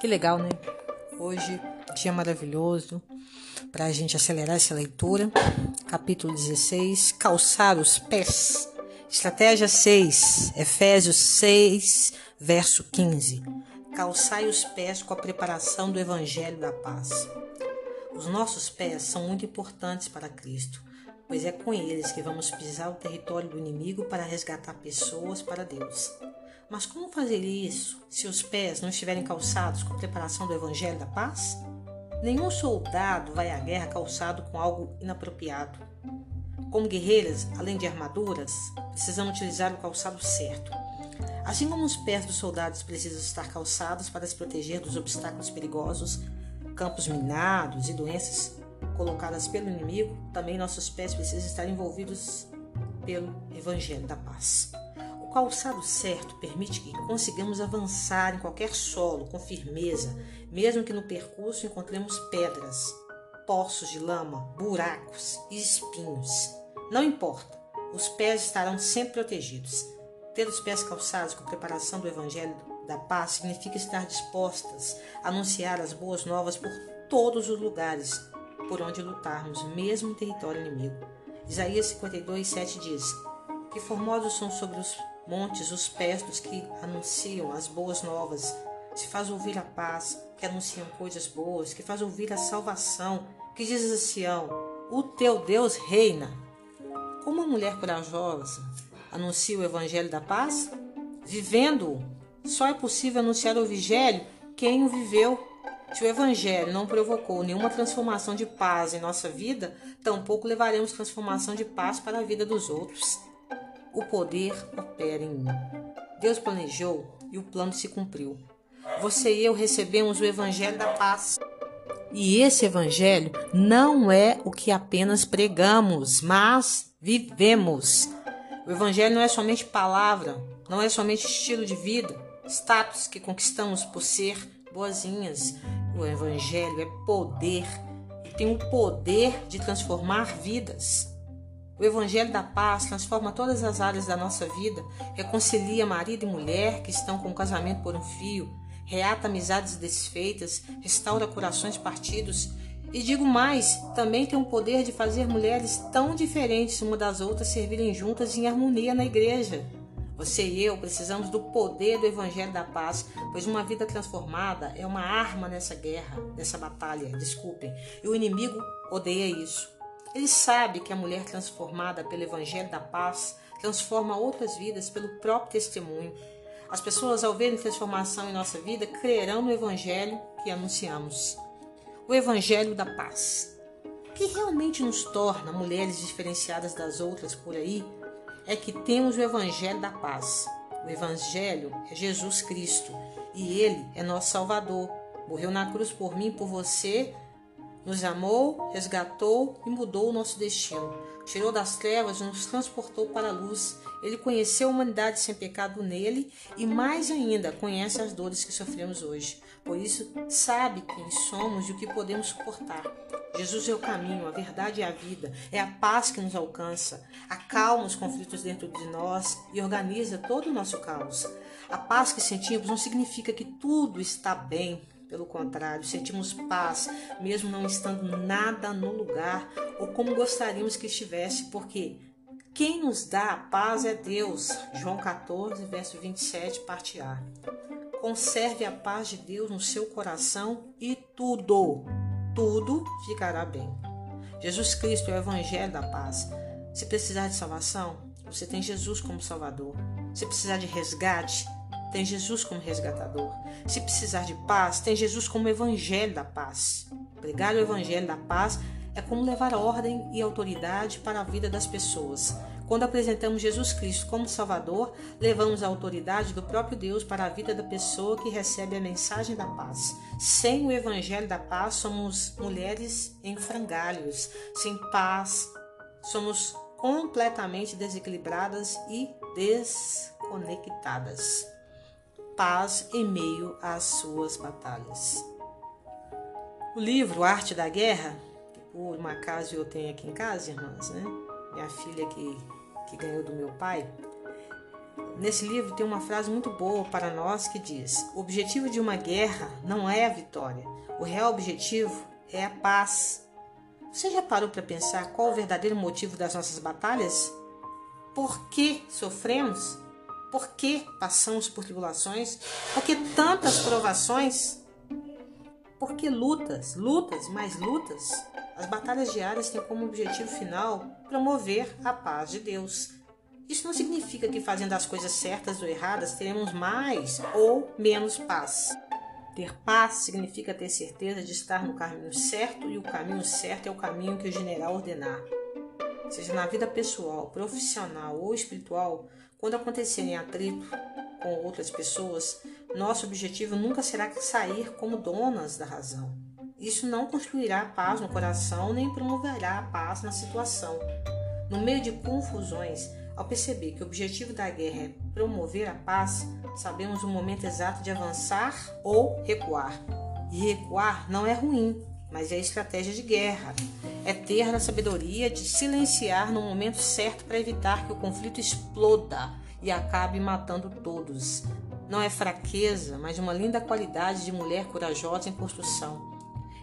Que legal, né? Hoje, dia maravilhoso para a gente acelerar essa leitura. Capítulo 16: Calçar os pés. Estratégia 6, Efésios 6, verso 15. Calçai os pés com a preparação do Evangelho da Paz. Os nossos pés são muito importantes para Cristo, pois é com eles que vamos pisar o território do inimigo para resgatar pessoas para Deus. Mas como fazer isso se os pés não estiverem calçados com a preparação do Evangelho da Paz? Nenhum soldado vai à guerra calçado com algo inapropriado. Como guerreiras, além de armaduras, precisamos utilizar o calçado certo. Assim como os pés dos soldados precisam estar calçados para se proteger dos obstáculos perigosos, campos minados e doenças colocadas pelo inimigo, também nossos pés precisam estar envolvidos pelo Evangelho da Paz. O calçado certo permite que consigamos avançar em qualquer solo com firmeza, mesmo que no percurso encontremos pedras, poços de lama, buracos e espinhos. Não importa, os pés estarão sempre protegidos. Ter os pés calçados com a preparação do Evangelho da Paz significa estar dispostas a anunciar as boas novas por todos os lugares por onde lutarmos, mesmo em território inimigo. Isaías 52, 7 diz: Que formosos são sobre os montes os pés dos que anunciam as boas novas, se faz ouvir a paz, que anunciam coisas boas, que faz ouvir a salvação, que diz a Sião, o teu Deus reina. Como uma mulher corajosa anuncia o evangelho da paz? Vivendo-o, só é possível anunciar o evangelho quem o viveu. Se o evangelho não provocou nenhuma transformação de paz em nossa vida, tampouco levaremos transformação de paz para a vida dos outros o poder opera em mim. Deus planejou e o plano se cumpriu. Você e eu recebemos o Evangelho da paz. E esse Evangelho não é o que apenas pregamos, mas vivemos. O Evangelho não é somente palavra, não é somente estilo de vida, status que conquistamos por ser boazinhas. O Evangelho é poder e tem o poder de transformar vidas. O Evangelho da Paz transforma todas as áreas da nossa vida, reconcilia marido e mulher que estão com o casamento por um fio, reata amizades desfeitas, restaura corações partidos e digo mais, também tem o poder de fazer mulheres tão diferentes uma das outras servirem juntas em harmonia na igreja. Você e eu precisamos do poder do Evangelho da Paz, pois uma vida transformada é uma arma nessa guerra, nessa batalha, desculpem. E o inimigo odeia isso. Ele sabe que a mulher transformada pelo Evangelho da Paz transforma outras vidas pelo próprio testemunho. As pessoas, ao verem transformação em nossa vida, crerão no Evangelho que anunciamos. O Evangelho da Paz. O que realmente nos torna mulheres diferenciadas das outras por aí é que temos o Evangelho da Paz. O Evangelho é Jesus Cristo e Ele é nosso Salvador. Morreu na cruz por mim por você nos amou, resgatou e mudou o nosso destino. Tirou das trevas e nos transportou para a luz. Ele conheceu a humanidade sem pecado nele e, mais ainda, conhece as dores que sofremos hoje. Por isso, sabe quem somos e o que podemos suportar. Jesus é o caminho, a verdade e a vida. É a paz que nos alcança, acalma os conflitos dentro de nós e organiza todo o nosso caos. A paz que sentimos não significa que tudo está bem, pelo contrário, sentimos paz, mesmo não estando nada no lugar ou como gostaríamos que estivesse, porque quem nos dá a paz é Deus. João 14, verso 27, parte A. Conserve a paz de Deus no seu coração e tudo, tudo ficará bem. Jesus Cristo é o Evangelho da paz. Se precisar de salvação, você tem Jesus como Salvador. Se precisar de resgate, tem Jesus como resgatador. Se precisar de paz, tem Jesus como evangelho da paz. Pregar o evangelho da paz é como levar ordem e autoridade para a vida das pessoas. Quando apresentamos Jesus Cristo como Salvador, levamos a autoridade do próprio Deus para a vida da pessoa que recebe a mensagem da paz. Sem o Evangelho da paz, somos mulheres em frangalhos. Sem paz, somos completamente desequilibradas e desconectadas paz em meio às suas batalhas. O livro Arte da Guerra, que por uma acaso eu tenho aqui em casa, irmãs, né? Minha filha que, que ganhou do meu pai, nesse livro tem uma frase muito boa para nós que diz: O objetivo de uma guerra não é a vitória, o real objetivo é a paz. Você já parou para pensar qual o verdadeiro motivo das nossas batalhas? Por que sofremos? Por que passamos por tribulações? Por que tantas provações? Por que lutas, lutas, mais lutas? As batalhas diárias têm como objetivo final promover a paz de Deus. Isso não significa que fazendo as coisas certas ou erradas teremos mais ou menos paz. Ter paz significa ter certeza de estar no caminho certo e o caminho certo é o caminho que o general ordenar. Seja na vida pessoal, profissional ou espiritual, quando acontecerem atrito com outras pessoas, nosso objetivo nunca será sair como donas da razão. Isso não construirá paz no coração nem promoverá a paz na situação. No meio de confusões, ao perceber que o objetivo da guerra é promover a paz, sabemos o momento exato de avançar ou recuar. E recuar não é ruim, mas é estratégia de guerra. É ter a sabedoria de silenciar no momento certo para evitar que o conflito exploda e acabe matando todos. Não é fraqueza, mas uma linda qualidade de mulher corajosa em construção.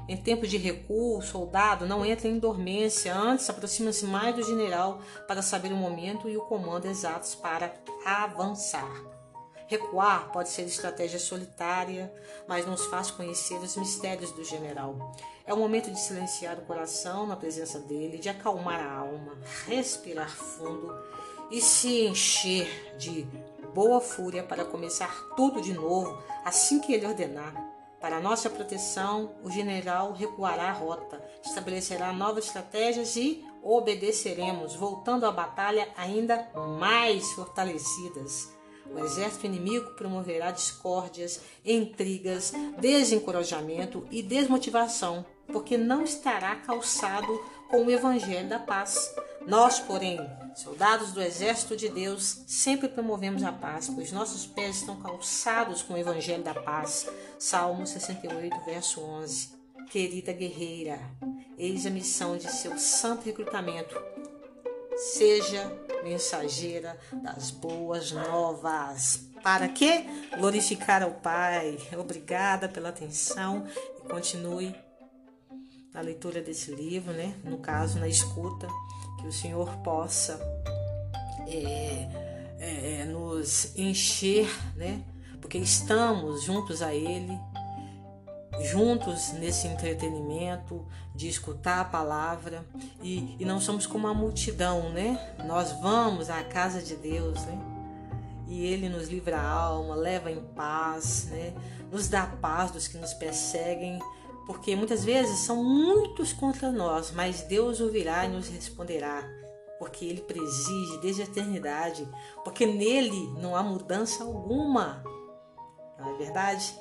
Em tempo de recuo, o soldado não entra em dormência, antes aproxima-se mais do general para saber o momento e o comando exatos para avançar. Recuar pode ser estratégia solitária, mas nos faz conhecer os mistérios do general. É o momento de silenciar o coração na presença dele, de acalmar a alma, respirar fundo e se encher de boa fúria para começar tudo de novo assim que ele ordenar. Para nossa proteção, o general recuará a rota, estabelecerá novas estratégias e obedeceremos, voltando à batalha ainda mais fortalecidas. O exército inimigo promoverá discórdias, intrigas, desencorajamento e desmotivação, porque não estará calçado com o evangelho da paz. Nós, porém, soldados do exército de Deus, sempre promovemos a paz, pois nossos pés estão calçados com o evangelho da paz. Salmo 68, verso 11. Querida guerreira, eis a missão de seu santo recrutamento. Seja mensageira das boas novas. Para quê? Glorificar ao Pai. Obrigada pela atenção e continue na leitura desse livro, né? No caso, na escuta que o Senhor possa é, é, é, nos encher, né? Porque estamos juntos a Ele, juntos nesse entretenimento de escutar a palavra e, e não somos como uma multidão, né? Nós vamos à casa de Deus, né? E Ele nos livra a alma, leva em paz, né? Nos dá paz dos que nos perseguem porque muitas vezes são muitos contra nós, mas Deus ouvirá e nos responderá, porque Ele preside desde a eternidade, porque nele não há mudança alguma. Não é verdade?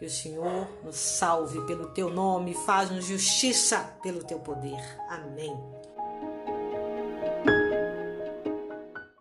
Que o Senhor nos salve pelo teu nome, faz-nos justiça pelo teu poder. Amém.